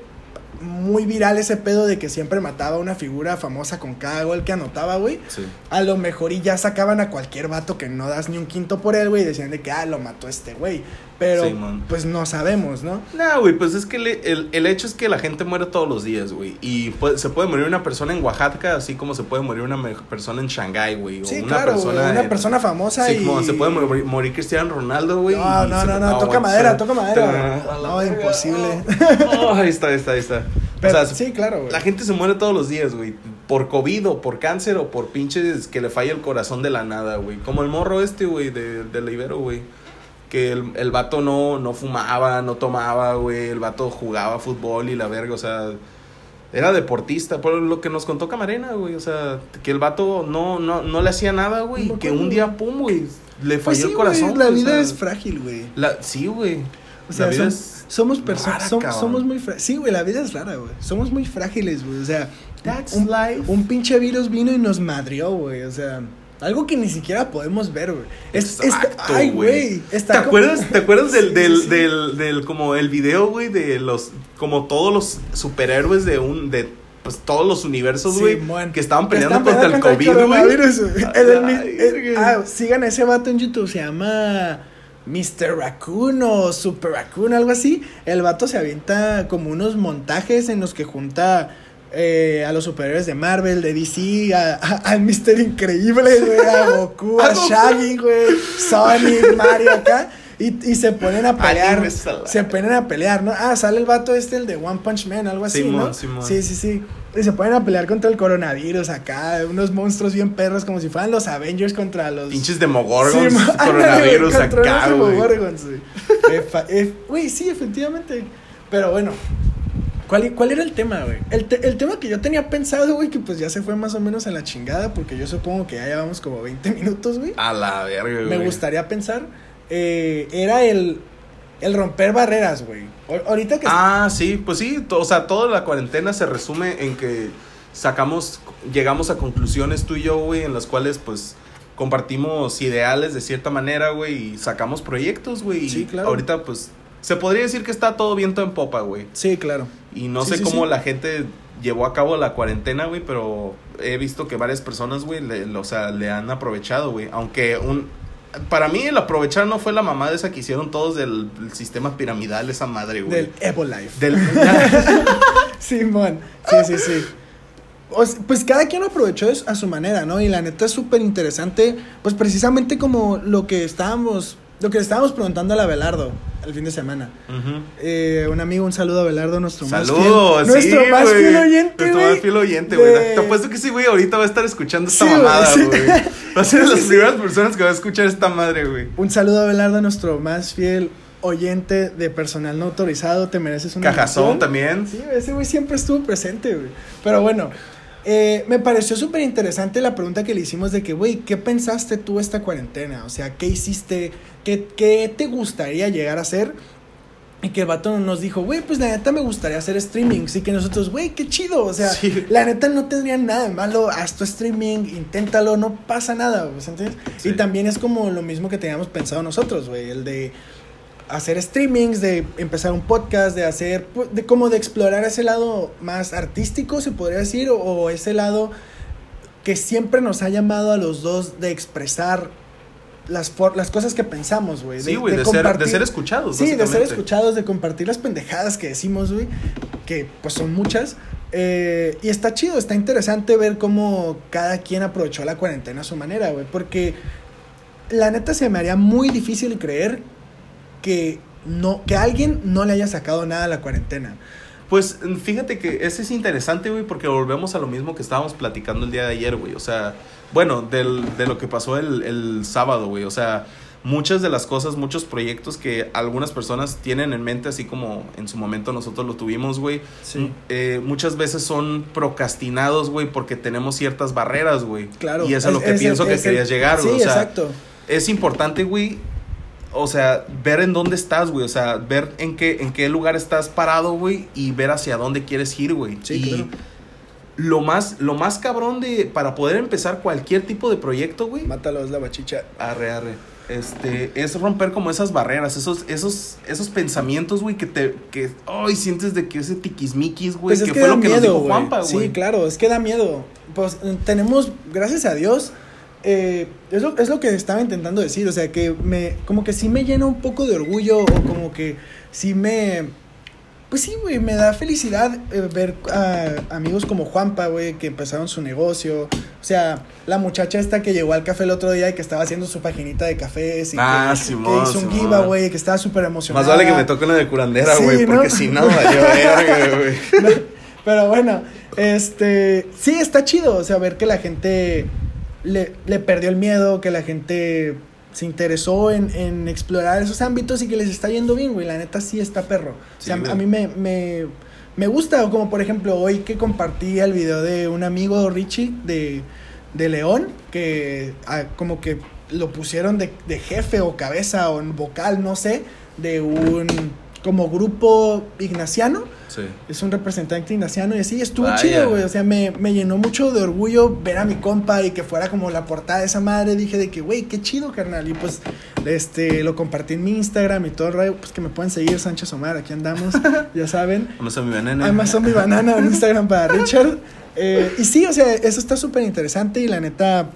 S2: muy viral ese pedo de que siempre mataba a una figura famosa con cada gol que anotaba, güey.
S1: Sí.
S2: A lo mejor y ya sacaban a cualquier vato que no das ni un quinto por él, güey, y decían de que, ah, lo mató este güey. Pero,
S1: Sí,
S2: pues no sabemos, ¿no?
S1: No, güey, pues es que le- el, el hecho es que la gente muere todos los días, güey. Y puede- se puede morir una persona en Oaxaca, así como se puede morir una persona en Shanghái, güey. O
S2: Sí,
S1: una
S2: claro,
S1: persona.
S2: una
S1: en-
S2: persona famosa
S1: Sí,
S2: y...
S1: como se puede morir, morir Cristiano Ronaldo, güey.
S2: No, no, no, no, toca madera, (laughs) toca madera. No, imposible.
S1: Oh, ahí está, ahí está, ahí está.
S2: Pero,
S1: o sea,
S2: sí, claro, güey.
S1: la gente se muere todos los días, güey. Por COVID o por cáncer o por pinches que le falla el corazón de la nada, güey. Como el morro este, güey, de, de la Ibero, güey. Que el, el vato no, no fumaba, no tomaba, güey. El vato jugaba fútbol y la verga, o sea. Era deportista, por lo que nos contó Camarena, güey. O sea, que el vato no, no, no le hacía nada, güey.
S2: No
S1: que un día, pum, güey, le
S2: Pues
S1: falló
S2: sí,
S1: el corazón.
S2: güey, la
S1: o
S2: vida
S1: sea,
S2: es frágil, güey.
S1: sí, güey.
S2: O sea,
S1: la vida
S2: som-
S1: es.
S2: somos personas, somos muy frágiles. Sí, güey, la vida es rara, güey. Somos muy frágiles, güey. O sea,
S1: That's
S2: un,
S1: life.
S2: un pinche virus vino y nos madrió, güey. O sea, algo que ni siquiera podemos ver, güey. Es- está- ay,
S1: güey. ¿Te
S2: como-
S1: acuerdas, ¿Te acuerdas (laughs) del, del,
S2: sí, sí.
S1: del, del, como el video, güey, de los, como todos los superhéroes de un, de, pues, todos los universos, güey, que estaban
S2: Que
S1: peleando contra el COVID, güey.
S2: ah, sigan a ese vato en YouTube, se llama Mr. Raccoon o Super Raccoon, algo así. El vato se avienta como unos montajes en los que junta eh, a los superhéroes de Marvel, de DC, a, a- al Mr. Increíble, güey, a (laughs) Goku, a. Shaggy, güey, Sonic, Mario acá. Y, y se ponen a pelear. Se ponen a pelear, ¿no? Ah, sale el vato este, el de One Punch Man, algo así,
S1: Simón,
S2: ¿no?
S1: Simón.
S2: Sí, sí, sí. Y se ponen a pelear contra el coronavirus acá. Unos monstruos bien perros, como si fueran los Avengers contra los.
S1: Pinches demogorgons,
S2: Sí,
S1: coronavirus acá, güey.
S2: Demogorgons, güey. Güey, sí, efectivamente. Pero bueno. ¿Cuál, ¿Cuál era el tema, güey? El, te- el tema que yo tenía pensado, güey, que pues ya se fue más o menos a la chingada, porque yo supongo que ya llevamos como 20 minutos, güey.
S1: A la verga, güey.
S2: Me gustaría pensar, eh, era el, el romper barreras, güey. Ahorita que...
S1: Ah, sí, pues sí, o sea, toda la cuarentena se resume en que sacamos, llegamos a conclusiones tú y yo, güey, en las cuales, pues, compartimos ideales de cierta manera, güey, y sacamos proyectos, güey.
S2: Sí, claro.
S1: Ahorita, pues, se podría decir que está todo viento en popa, güey.
S2: Sí, claro.
S1: Y no
S2: Sí,
S1: sé
S2: sí,
S1: cómo
S2: sí.
S1: la gente llevó a cabo la cuarentena, güey, pero he visto que varias personas, güey, le, o sea, le han aprovechado, güey. Aunque un... Para mí el aprovechar no fue la mamada esa que hicieron todos del, del sistema piramidal, esa madre, güey.
S2: Del Evo Life.
S1: Del, (laughs) (laughs)
S2: Simón, sí, sí, sí. O pues cada quien lo aprovechó a su manera, ¿no? Y la neta es súper interesante, pues precisamente como lo que estábamos, lo que le estábamos preguntando a la Belardo el fin de semana. Eh, un amigo, un saludo a Belardo, nuestro más fiel,
S1: Saludos, sí,
S2: nuestro más fiel oyente,
S1: Nuestro más fiel oyente,
S2: de-
S1: güey. Te apuesto que sí, güey, ahorita va a estar escuchando esta
S2: Sí, güey,
S1: mamada,
S2: sí.
S1: güey. (laughs) Va a ser de las primeras personas que va a escuchar esta madre, güey.
S2: Un saludo a Belardo, nuestro más fiel oyente de personal no autorizado. Te mereces una
S1: Cajazón también.
S2: Sí, ese güey siempre estuvo presente, güey. Pero bueno, eh, me pareció súper interesante la pregunta que le hicimos de que, güey, ¿qué pensaste tú esta cuarentena? O sea, ¿qué hiciste? ¿Qué, qué te gustaría llegar a hacer? Y que el vato nos dijo, güey, pues la neta me gustaría hacer streaming. Así que nosotros, güey, qué chido. O sea,
S1: Sí.
S2: la neta no tendría nada de malo. Haz tu streaming, inténtalo, no pasa nada.
S1: Sí.
S2: Y también es como lo mismo que teníamos pensado nosotros, güey, el de hacer streamings, de empezar un podcast, de hacer, de como de explorar ese lado más artístico, se podría decir, o, o ese lado que siempre nos ha llamado a los dos de expresar las, for- las cosas que pensamos, güey.
S1: Sí, güey, de, ser, de
S2: compartir-
S1: ser escuchados.
S2: Sí, de ser escuchados, de compartir las pendejadas que decimos, güey, que pues son muchas. Eh, y está chido, está interesante ver cómo cada quien aprovechó la cuarentena a su manera, güey, porque la neta se me haría muy difícil creer que no que alguien no le haya sacado nada a la cuarentena.
S1: Pues fíjate que ese es interesante, güey, porque volvemos a lo mismo que estábamos platicando el día de ayer, güey. O sea, bueno, del, de lo que pasó el, el sábado, güey. O sea, muchas de las cosas, muchos proyectos que algunas personas tienen en mente, así como en su momento nosotros lo tuvimos, güey.
S2: Sí.
S1: eh, muchas veces son procrastinados, güey, porque tenemos ciertas barreras, güey.
S2: Claro.
S1: Y eso es, lo que pienso que
S2: es
S1: querías llegar,
S2: Sí,
S1: güey. o sea,
S2: exacto.
S1: es importante, güey, o sea, ver en dónde estás, güey. O sea, ver en qué, en qué lugar estás parado, güey, y ver hacia dónde quieres ir, güey.
S2: Sí,
S1: y
S2: claro.
S1: lo más, lo más cabrón de, para poder empezar cualquier tipo de proyecto, güey.
S2: Mátalo, es la bachicha.
S1: Arre, arre. Este, es romper como esas barreras, esos, esos, esos pensamientos, güey, que te, que, ay, sientes de que ese tiquismiquis, güey,
S2: Pues es
S1: que,
S2: que
S1: fue lo que nos
S2: miedo,
S1: dijo. Juanpa, güey.
S2: Sí, claro, es que da miedo. Pues tenemos, gracias a Dios, eh, es, lo, es lo que estaba intentando decir, o sea, que me, como que sí me llena un poco de orgullo o como que sí me, pues sí, güey, me da felicidad eh, ver a amigos como Juanpa, güey, que empezaron su negocio. O sea, la muchacha esta que llegó al café el otro día y que estaba haciendo su paginita de cafés y
S1: Ah,
S2: que,
S1: Simón,
S2: que hizo un giveaway, que estaba súper emocionada.
S1: Más vale que me toque una de curandera,
S2: Sí,
S1: güey,
S2: ¿no?
S1: porque si no, (laughs) verga, güey.
S2: No, pero bueno, este, sí, está chido, o sea, ver que la gente le, le perdió el miedo, que la gente se interesó en, en explorar esos ámbitos y que les está yendo bien, güey, la neta sí está perro. O sea,
S1: güey.
S2: a mí me, me, me gusta. Como por ejemplo hoy que compartí el video de un amigo Richie de, de León, que ah, como que lo pusieron de, de jefe o cabeza o vocal, no sé, de un como grupo ignaciano.
S1: Sí.
S2: Es un representante ignaciano y así estuvo
S1: Vaya.
S2: chido, güey. O sea, me, me llenó mucho de orgullo ver a mi compa y que fuera como la portada de esa madre. Dije de que, güey, qué chido, carnal. Y pues, este, lo compartí en mi Instagram y todo el rollo. Pues que me pueden seguir, Sánchez Omar, aquí andamos, (laughs) ya saben.
S1: Amazon mi veneno.
S2: Amazon mi banana en Instagram para (laughs) Richard. Eh, y sí, o sea, eso está súper interesante y la neta,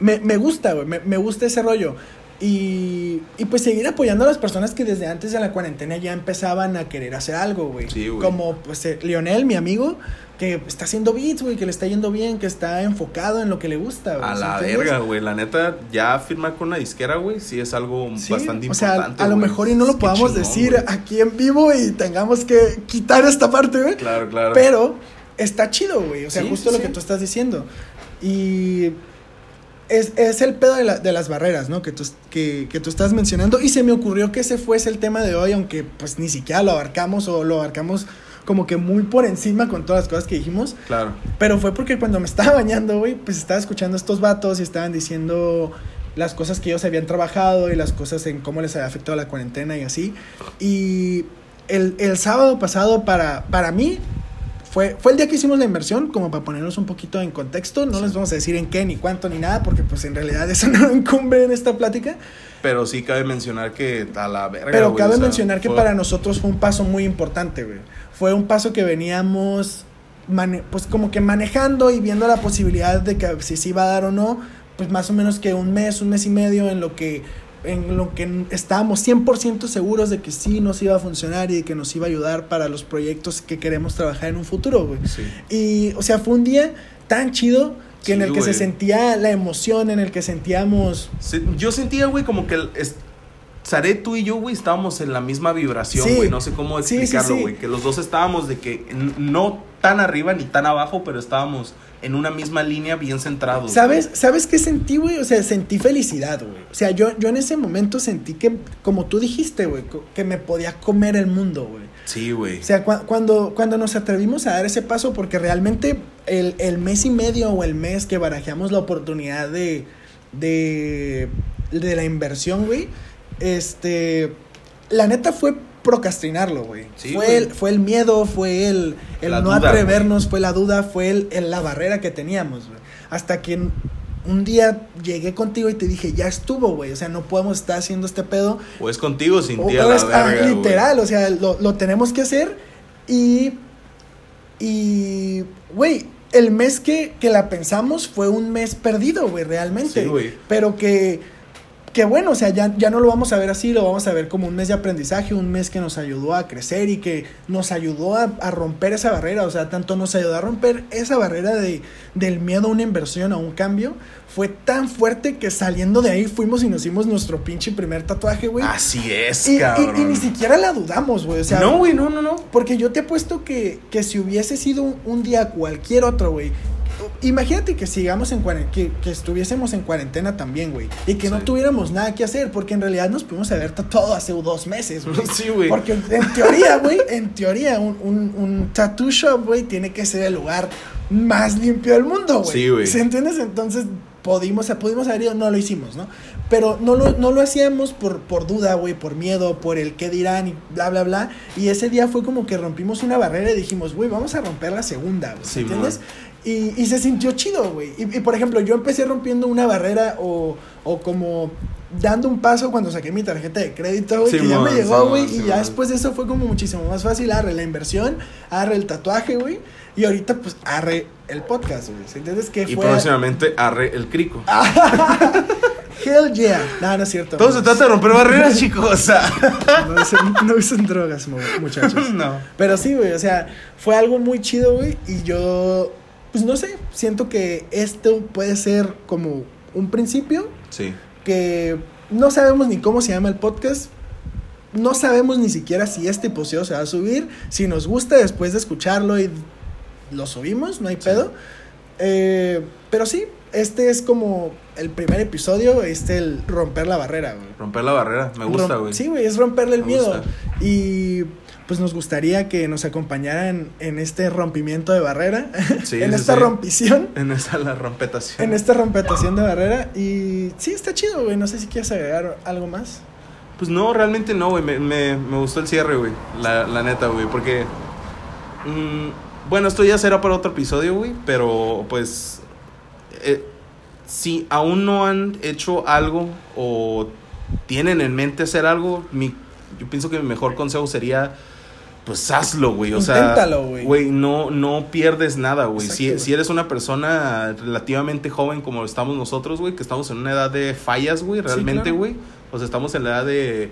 S2: me, me gusta, güey, me, me gusta ese rollo. Y, y pues seguir apoyando a las personas que desde antes de la cuarentena ya empezaban a querer hacer algo, güey.
S1: Sí, güey.
S2: Como pues eh, Lionel, mi amigo, que está haciendo beats, güey, que le está yendo bien, que está enfocado en lo que le gusta, güey.
S1: A
S2: ¿sí
S1: la verga, güey. La neta, ya firmar con una disquera, güey, sí es algo
S2: Sí,
S1: bastante
S2: o sea,
S1: importante.
S2: a lo
S1: güey.
S2: mejor y no lo
S1: Qué
S2: podamos
S1: chingón,
S2: decir
S1: güey.
S2: aquí en vivo y tengamos que quitar esta parte, güey.
S1: Claro, claro.
S2: Pero está chido, güey. O sea,
S1: Sí,
S2: justo lo que tú estás diciendo. Y es, es el pedo de, la- de las barreras, ¿no? Que tú, que, que tú estás mencionando. Y se me ocurrió que ese fuese el tema de hoy, aunque pues ni siquiera lo abarcamos o lo abarcamos como que muy por encima con todas las cosas que dijimos.
S1: Claro.
S2: Pero fue porque cuando me (laughs) estaba bañando, güey, pues estaba escuchando a estos vatos y estaban diciendo las cosas que ellos habían trabajado y las cosas en cómo les había afectado la cuarentena y así. Y el, el sábado pasado para, para mí fue, fue el día que hicimos la inversión, como para ponernos un poquito en contexto. No les vamos a decir en qué, ni cuánto, ni nada, porque pues en realidad eso (laughs) no incumbe en esta plática.
S1: Pero sí cabe mencionar que a la verga.
S2: Pero
S1: güey,
S2: cabe
S1: o sea,
S2: mencionar que
S1: fue-
S2: para nosotros fue un paso muy importante, güey. Fue un paso que veníamos, mane- pues como que manejando y viendo la posibilidad de que si se iba a dar o no, pues más o menos que un mes, un mes y medio en lo que en lo que estábamos 100% seguros de que sí nos iba a funcionar y de que nos iba a ayudar para los proyectos que queremos trabajar en un futuro, güey.
S1: Sí.
S2: Y, o sea, fue un día tan chido que en
S1: Sí,
S2: el que se
S1: güey.
S2: sentía la emoción, en el que sentíamos
S1: Sí, yo sentía, güey, como que el- Saré, tú y yo, güey, estábamos en la misma vibración,
S2: Sí.
S1: güey. No sé cómo
S2: Sí, sí,
S1: explicarlo,
S2: sí.
S1: güey. Que los dos estábamos de que no tan arriba ni tan abajo, pero estábamos en una misma línea bien centrados.
S2: ¿Sabes? ¿Sabes qué sentí, güey? O sea, sentí felicidad, güey. O sea, yo, yo en ese momento sentí que, como tú dijiste, güey, que me podía comer el mundo, güey.
S1: Sí, güey.
S2: O sea, cua- cuando, cuando nos atrevimos a dar ese paso, porque realmente el, el mes y medio o el mes que barajeamos la oportunidad de, de, de la inversión, güey, este, la neta fue procrastinarlo, güey.
S1: Sí,
S2: fue, el, fue el miedo, fue el, el no
S1: duda,
S2: atrevernos, fue la duda, fue el, el- la barrera que teníamos, güey. Hasta que un día llegué contigo y te dije, ya estuvo, güey. O sea, no podemos estar haciendo este pedo
S1: O es contigo sin ti
S2: ah, literal, o sea, lo, lo tenemos que hacer y, y, güey, el mes que, que la pensamos fue un mes perdido, güey, realmente.
S1: Sí, güey.
S2: Pero que, que bueno, o sea, ya, ya no lo vamos a ver así, lo vamos a ver como un mes de aprendizaje, un mes que nos ayudó a crecer y que nos ayudó a, a romper esa barrera, o sea, tanto nos ayudó a romper esa barrera de, del miedo a una inversión, a un cambio, fue tan fuerte que saliendo de ahí fuimos y nos hicimos nuestro pinche primer tatuaje, güey.
S1: Así es,
S2: Y,
S1: cabrón.
S2: y ni siquiera la dudamos, güey. O sea,
S1: no, güey, no, no, no.
S2: porque yo te apuesto que, que si hubiese sido un día cualquier otro, güey. Imagínate que sigamos en cuarentena, que, que estuviésemos en cuarentena también, güey. Y que no tuviéramos nada que hacer, porque en realidad nos pudimos haber tatuado hace dos meses, güey. (laughs)
S1: Sí, güey.
S2: Porque en teoría, güey, en teoría, un, un, un tattoo shop, güey, tiene que ser el lugar más limpio del mundo, güey.
S1: Sí, güey.
S2: ¿Se entiendes? Entonces, pudimos, pudimos haber ido, no lo hicimos, ¿no? Pero no lo, no lo hacíamos por, por duda, güey, por miedo, por el qué dirán y bla, bla, bla. Y ese día fue como que rompimos una barrera y dijimos, güey, vamos a romper la segunda, güey.
S1: Sí,
S2: ¿Entiendes? Y, y se sintió chido, güey. Y, y, por ejemplo, yo empecé rompiendo una barrera o, o como dando un paso cuando saqué mi tarjeta de crédito, güey, que ya me llegó, güey. y ya después de eso fue como muchísimo más fácil. Arre la inversión, arre el tatuaje, güey. Y ahorita, pues, arre el podcast, güey. ¿Se entiendes? Que
S1: Y
S2: fue.
S1: próximamente arre el crico. (laughs)
S2: Hell yeah. No, no es cierto.
S1: Todo se trata de romper barreras, chicos. (laughs)
S2: No usen, no usen drogas, mu- muchachos. (laughs)
S1: no.
S2: Pero sí, güey, o sea, fue algo muy chido, güey. Y yo, pues no sé, siento que esto puede ser como un principio
S1: Sí.
S2: que no sabemos ni cómo se llama el podcast. No sabemos ni siquiera si este episodio se va a subir. Si nos gusta después de escucharlo y lo subimos, no hay pedo. Eh, pero sí, este es como el primer episodio, este el romper la barrera, güey.
S1: Romper la barrera. Me gusta,
S2: Rom-
S1: güey.
S2: Sí, güey, es romperle el
S1: Me
S2: miedo.
S1: gusta.
S2: Y pues nos gustaría que nos acompañaran en este rompimiento de barrera, (laughs)
S1: Sí,
S2: en esta
S1: sí.
S2: rompición,
S1: En esa la rompetación.
S2: en esta rompetación de barrera. Y sí, está chido, güey. No sé si quieres agregar algo más.
S1: Pues no, realmente no, güey. Me, me, me gustó el cierre, güey. La, la neta, güey. Porque. mm, bueno, esto ya será para otro episodio, güey. Pero pues. eh, si aún no han hecho algo o tienen en mente hacer algo, mi, yo pienso que mi mejor consejo sería. Pues hazlo, güey. O sea,
S2: Inténtalo, güey.
S1: güey, no, no pierdes nada, güey. Si, si eres una persona relativamente joven como estamos nosotros, güey, que estamos en una edad de fallas, güey,
S2: Sí,
S1: realmente,
S2: claro.
S1: güey. O sea, estamos en la edad de,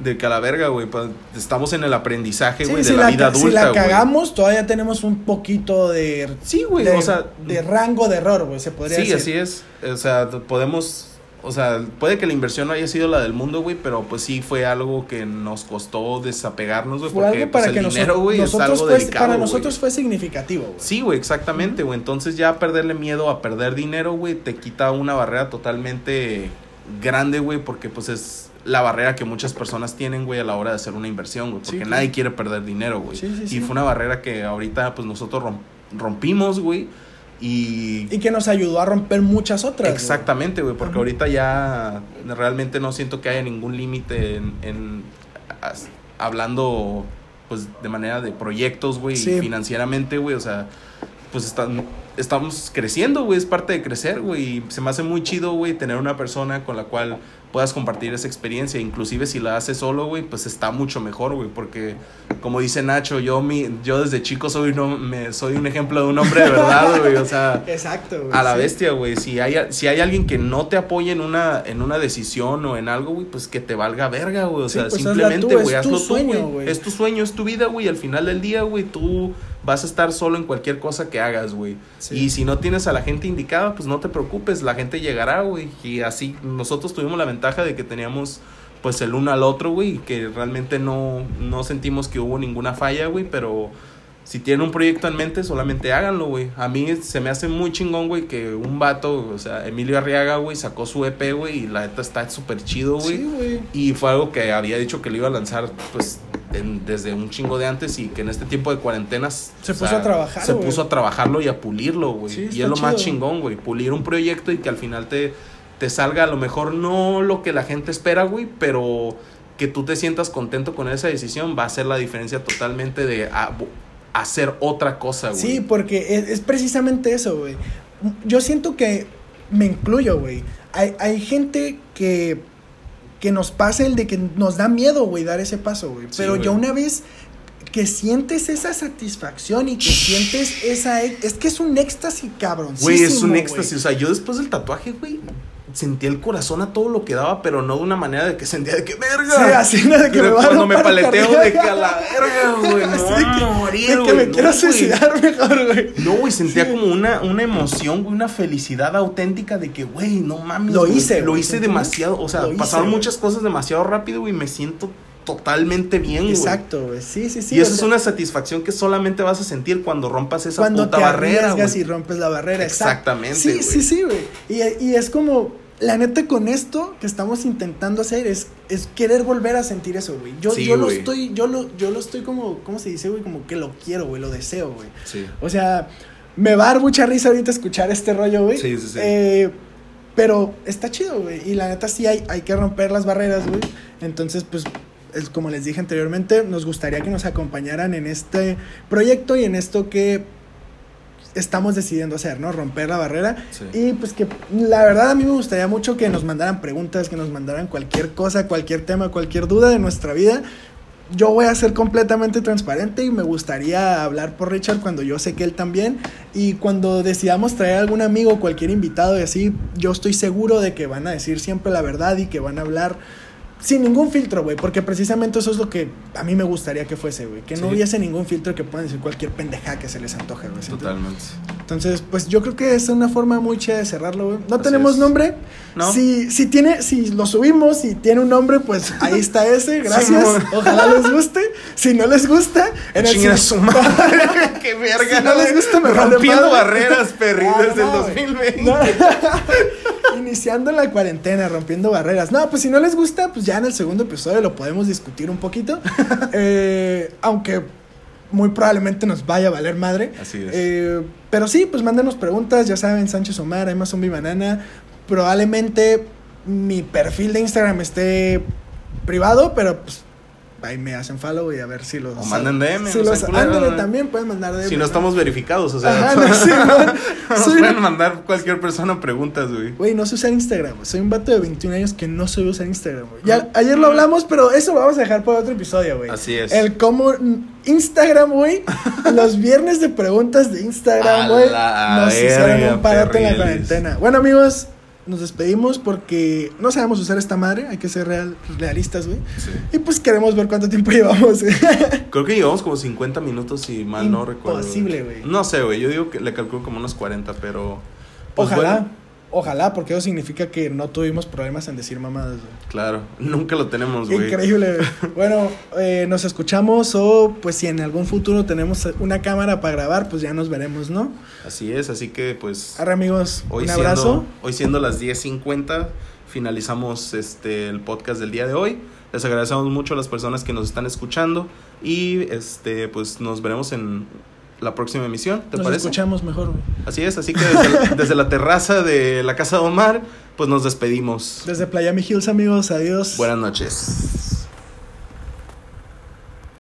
S1: de que a la verga, güey. pues, Estamos en el aprendizaje, güey,
S2: Sí,
S1: de la,
S2: la,
S1: vida
S2: ca- si
S1: adulta,
S2: la cagamos, todavía tenemos un poquito de.
S1: Sí, güey,
S2: de,
S1: o sea,
S2: de rango de error, güey, se podría
S1: sí,
S2: decir.
S1: así es. O sea, podemos, o sea, puede que la inversión no haya sido la del mundo, güey, pero pues sí fue algo que nos costó desapegarnos, güey, porque
S2: algo para
S1: pues,
S2: que
S1: el dinero, güey, es algo
S2: fue-
S1: delicado,
S2: para nosotros fue significativo, güey.
S1: Sí, güey, exactamente, güey. Entonces ya perderle miedo a perder dinero, güey, te quita una barrera totalmente grande, güey, porque pues es la barrera que muchas personas tienen, güey, a la hora de hacer una inversión, güey, porque nadie quiere perder dinero, güey.
S2: Sí, sí.
S1: Y fue una barrera que ahorita pues nosotros rom- rompimos, güey, y...
S2: Y que nos ayudó a romper muchas otras.
S1: Exactamente, güey, porque
S2: Ajá.
S1: ahorita ya realmente no siento que haya ningún límite en, en- as- hablando pues de manera de proyectos, güey,
S2: Sí.
S1: financieramente, güey, o sea, pues están, estamos creciendo, güey, es parte de crecer, güey, y se me hace muy chido, güey, tener una persona con la cual puedas compartir esa experiencia, inclusive si la haces solo, güey, pues está mucho mejor, güey, porque como dice Nacho, yo mi yo desde chico soy no me soy un ejemplo de un hombre de verdad, (laughs) güey, o sea,
S2: Exacto,
S1: a la
S2: sí.
S1: bestia, güey. Si hay, si hay alguien que no te apoye en una, en una decisión o en algo, güey, pues que te valga verga, güey. O
S2: Sí,
S1: sea,
S2: pues
S1: simplemente, güey, hazlo tú, güey. Es tu sueño, es tu vida, güey. Al final del día, güey, tú vas a estar solo en cualquier cosa que hagas, güey.
S2: Sí.
S1: Y si no tienes a la gente indicada, pues no te preocupes, la gente llegará, güey. Y así nosotros tuvimos la ventaja de que teníamos pues el uno al otro, güey, y que realmente no, no sentimos que hubo ninguna falla, güey, pero si tienen un proyecto en mente, solamente háganlo, güey. A mí se me hace muy chingón, güey, que un vato, o sea, Emilio Arriaga, güey, sacó su EP, güey, y la neta está súper chido, güey.
S2: Sí, güey.
S1: Y fue algo que había dicho que lo iba a lanzar, pues, en- desde un chingo de antes y que en este tiempo de cuarentenas...
S2: Se puso a trabajar,
S1: Se puso a trabajarlo y a pulirlo, güey.
S2: Sí,
S1: y es lo más chingón, güey. Pulir un proyecto y que al final te, te salga a lo mejor no lo que la gente espera, güey, pero que tú te sientas contento con esa decisión va a ser la diferencia totalmente de a- hacer otra cosa, güey.
S2: Sí, porque es, es precisamente eso, güey. Yo siento que me incluyo, güey. Hay, hay gente que, que nos pasa el de que nos da miedo, güey, dar ese paso, güey. Pero ya una vez que sientes esa satisfacción y que sientes esa... Es que es un éxtasis cabrón.
S1: Güey, es un éxtasis. O sea, yo después del tatuaje, güey, sentía el corazón a todo lo que daba, pero no de una manera de que sentía de que verga.
S2: Sí, así, ¿no? De que me va a
S1: cuando me paleteo de que a la verga, (laughs) güey. No,
S2: Así de que-
S1: morir,
S2: de que
S1: güey,
S2: me
S1: no,
S2: quiero suicidar mejor, güey.
S1: No, güey, sentía
S2: Sí.
S1: como una, una emoción, güey, una felicidad auténtica de que, güey, no mames.
S2: Lo hice,
S1: Lo hice demasiado. O sea, pasaron muchas cosas demasiado rápido, güey, me siento totalmente bien, güey.
S2: Exacto, güey. Sí, sí, sí.
S1: y eso es
S2: sea,
S1: una satisfacción que solamente vas a sentir cuando rompas esa
S2: cuando
S1: puta
S2: te
S1: barrera, güey.
S2: y rompes la barrera.
S1: Exactamente,
S2: Sí, sí, sí, güey. Y, y es como, la neta con esto que estamos intentando hacer es, es querer volver a sentir eso, güey. Yo,
S1: Sí,
S2: yo lo estoy, yo lo, yo lo estoy como, ¿cómo se dice, güey? Como que lo quiero, güey, lo deseo, güey.
S1: Sí.
S2: O sea, me va a dar mucha risa ahorita escuchar este rollo, güey.
S1: Sí, sí, sí.
S2: Eh, pero está chido, güey. Y la neta sí hay, hay que romper las barreras, güey. Entonces, pues, es como les dije anteriormente, nos gustaría que nos acompañaran en este proyecto y en esto que estamos decidiendo hacer, ¿no? Romper la barrera.
S1: Sí.
S2: Y pues que la verdad a mí me gustaría mucho que nos mandaran preguntas, que nos mandaran cualquier cosa, cualquier tema, cualquier duda de nuestra vida. Yo voy a ser completamente transparente y me gustaría hablar por Richard cuando yo sé que él también. Y cuando decidamos traer algún amigo, cualquier invitado y así, yo estoy seguro de que van a decir siempre la verdad y que van a hablar sin ningún filtro, güey. Porque precisamente eso es lo que a mí me gustaría que fuese, güey. Que no
S1: Sí.
S2: hubiese ningún filtro que puedan decir cualquier pendeja que se les antoje, güey.
S1: Totalmente.
S2: Entonces, pues yo creo que es una forma muy chida de cerrarlo, güey. No
S1: Así
S2: tenemos
S1: es.
S2: nombre.
S1: No.
S2: Si, si tiene, si lo subimos y tiene un nombre, pues ahí está ese. Gracias. Ojalá les guste. Si no les gusta, en el si-
S1: su madre. (laughs) Qué verga.
S2: Si no les gusta, me
S1: Rompiendo barreras, Perry,
S2: Ah,
S1: desde
S2: no,
S1: el
S2: güey.
S1: 2020.
S2: No. Inici- (laughs) iniciando la cuarentena, rompiendo barreras. No, pues si no les gusta, pues ya en el segundo episodio lo podemos discutir un poquito. (laughs) Eh, aunque muy probablemente nos vaya a valer madre.
S1: Así es.
S2: Eh, pero sí, pues mándenos preguntas, ya saben, Sánchez Omar, Emma Zombie Banana. Probablemente mi perfil de Instagram esté privado, pero pues ahí me hacen follow y a ver si los...
S1: O manden DM,
S2: Si los, ándale, también pueden mandar DM.
S1: Si no estamos verificados, o sea,
S2: Ajá, (laughs) no, sí, no.
S1: nos
S2: Soy-
S1: pueden mandar cualquier persona preguntas, güey.
S2: Güey, no sé usar Instagram, güey. Soy un vato de 21 años que no sabe usar Instagram, güey. Ya, ayer lo hablamos, pero eso lo vamos a dejar para otro episodio, güey.
S1: Así es.
S2: El cómo Instagram, güey. (laughs) los viernes de preguntas de Instagram, güey. Nos hicieron un parote en la cuarentena. Bueno, amigos, nos despedimos porque no sabemos usar esta madre. Hay que ser real, realistas, güey.
S1: Sí.
S2: Y pues queremos ver cuánto tiempo (laughs) llevamos.
S1: Creo que llevamos como 50 minutos, si mal no recuerdo.
S2: Imposible, güey.
S1: No sé, güey. Yo digo que le calculo como unos 40, pero. pues,
S2: ojalá,
S1: bueno,
S2: ojalá, porque eso significa que no tuvimos problemas en decir mamadas, güey.
S1: claro, nunca lo tenemos, güey.
S2: Increíble. (laughs) Bueno, eh, nos escuchamos o pues si en algún futuro tenemos una cámara para grabar, pues ya nos veremos, ¿no?
S1: Así es, así que pues.
S2: Arre amigos,
S1: Hoy
S2: un
S1: siendo,
S2: abrazo.
S1: hoy siendo las 10.50, finalizamos este el podcast del día de hoy. Les agradecemos mucho a las personas que nos están escuchando y este pues nos veremos en la próxima emisión, ¿te
S2: Nos
S1: parece?
S2: escuchamos mejor, güey.
S1: Así es, así que desde, la- (laughs) desde la terraza de la casa de Omar, pues nos despedimos.
S2: Desde Miami Hills, amigos, adiós.
S1: Buenas noches.